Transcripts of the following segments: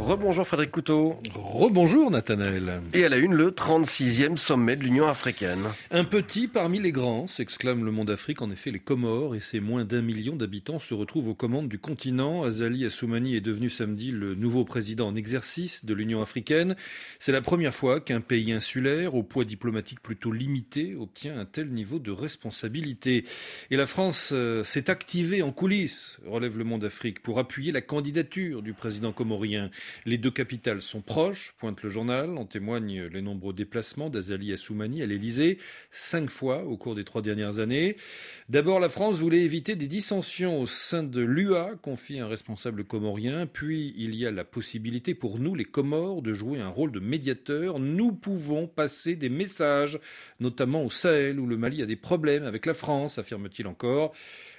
Rebonjour Frédéric Couteau. Rebonjour Nathanaël. Et à la une, le 36e sommet de l'Union africaine. Un petit parmi les grands, s'exclame le monde Afrique. En effet, les Comores et ses moins d'un million d'habitants se retrouvent aux commandes du continent. Azali Assoumani est devenu samedi le nouveau président en exercice de l'Union africaine. C'est la première fois qu'un pays insulaire, au poids diplomatique plutôt limité, obtient un tel niveau de responsabilité. Et la France euh, s'est activée en coulisses, relève le monde Afrique, pour appuyer la candidature du président comorien. Les deux capitales sont proches, pointe le journal. En témoignent les nombreux déplacements d'Azali Assoumani à l'Elysée, cinq fois au cours des trois dernières années. D'abord, la France voulait éviter des dissensions au sein de l'UA, confie un responsable comorien. Puis, il y a la possibilité pour nous, les Comores, de jouer un rôle de médiateur. Nous pouvons passer des messages, notamment au Sahel, où le Mali a des problèmes avec la France, affirme-t-il encore.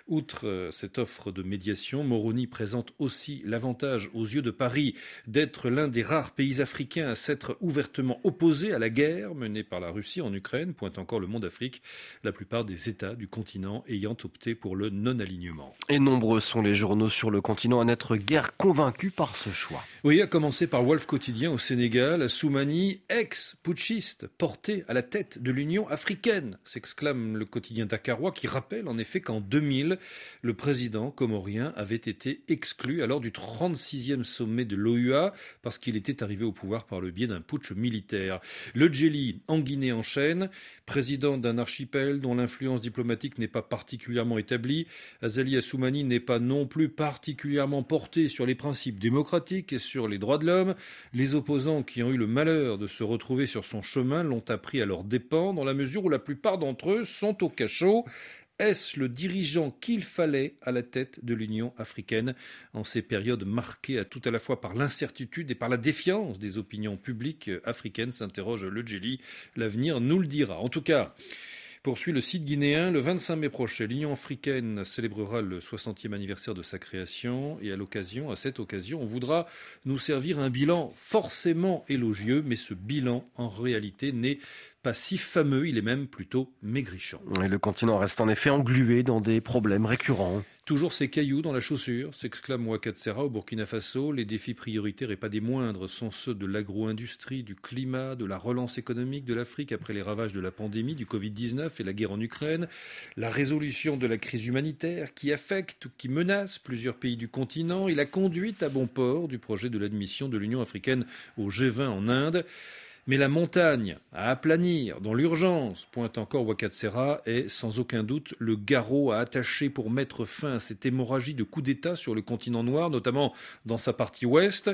Outre euh, cette offre de médiation, Moroni présente aussi l'avantage aux yeux de Paris d'être l'un des rares pays africains à s'être ouvertement opposé à la guerre menée par la Russie en Ukraine, pointe encore le monde Afrique, la plupart des États du continent ayant opté pour le non-alignement. Et nombreux sont les journaux sur le continent à n'être guère convaincus par ce choix. Oui, à commencer par Wolf Quotidien au Sénégal, Soumani, ex-putschiste, porté à la tête de l'Union africaine, s'exclame le quotidien dakarois qui rappelle en effet qu'en 2000, le président comorien avait été exclu alors du 36e sommet de parce qu'il était arrivé au pouvoir par le biais d'un putsch militaire. Le Djeli, en Guinée, enchaîne. Président d'un archipel dont l'influence diplomatique n'est pas particulièrement établie, Azali Assoumani n'est pas non plus particulièrement porté sur les principes démocratiques et sur les droits de l'homme. Les opposants qui ont eu le malheur de se retrouver sur son chemin l'ont appris à leurs dépens, dans la mesure où la plupart d'entre eux sont au cachot. Est-ce le dirigeant qu'il fallait à la tête de l'Union africaine en ces périodes marquées à tout à la fois par l'incertitude et par la défiance des opinions publiques africaines s'interroge le Djeli. L'avenir nous le dira. En tout cas, Poursuit le site guinéen. Le 25 mai prochain, l'Union africaine célébrera le 60e anniversaire de sa création et à l'occasion, à cette occasion, on voudra nous servir un bilan forcément élogieux, mais ce bilan, en réalité, n'est pas si fameux, il est même plutôt maigrichant. Et le continent reste en effet englué dans des problèmes récurrents. Toujours ces cailloux dans la chaussure, s'exclame Ouakatsera au Burkina Faso. Les défis prioritaires et pas des moindres sont ceux de l'agro-industrie, du climat, de la relance économique de l'Afrique après les ravages de la pandémie, du Covid-19 et la guerre en Ukraine, la résolution de la crise humanitaire qui affecte ou qui menace plusieurs pays du continent et la conduite à bon port du projet de l'admission de l'Union africaine au G20 en Inde. Mais la montagne à aplanir dans l'urgence, pointe encore Wakatsera, est sans aucun doute le garrot à attacher pour mettre fin à cette hémorragie de coups d'État sur le continent noir, notamment dans sa partie ouest.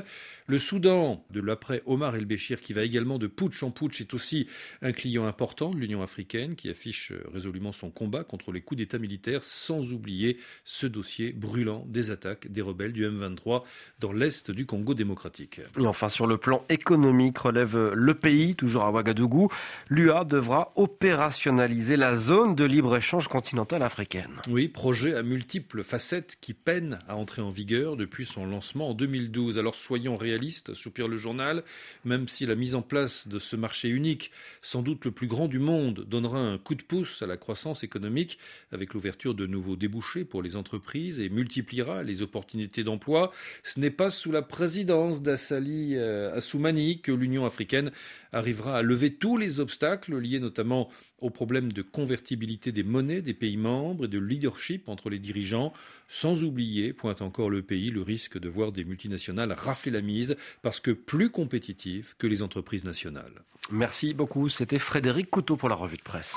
Le Soudan, de l'après Omar el-Béchir, qui va également de putsch en putsch, est aussi un client important de l'Union africaine, qui affiche résolument son combat contre les coups d'État militaires, sans oublier ce dossier brûlant des attaques des rebelles du M23 dans l'est du Congo démocratique. Et enfin, sur le plan économique, relève le pays, toujours à Ouagadougou, l'UA devra opérationnaliser la zone de libre-échange continentale africaine. Oui, projet à multiples facettes qui peine à entrer en vigueur depuis son lancement en 2012. Alors soyons réalistes, soupire le journal, même si la mise en place de ce marché unique, sans doute le plus grand du monde, donnera un coup de pouce à la croissance économique avec l'ouverture de nouveaux débouchés pour les entreprises et multipliera les opportunités d'emploi, ce n'est pas sous la présidence d'Assali euh, Assoumani que l'Union africaine arrivera à lever tous les obstacles liés notamment aux problèmes de convertibilité des monnaies des pays membres et de leadership entre les dirigeants, sans oublier, pointe encore le pays, le risque de voir des multinationales rafler la mise parce que plus compétitives que les entreprises nationales. Merci beaucoup, c'était Frédéric Couteau pour la revue de presse.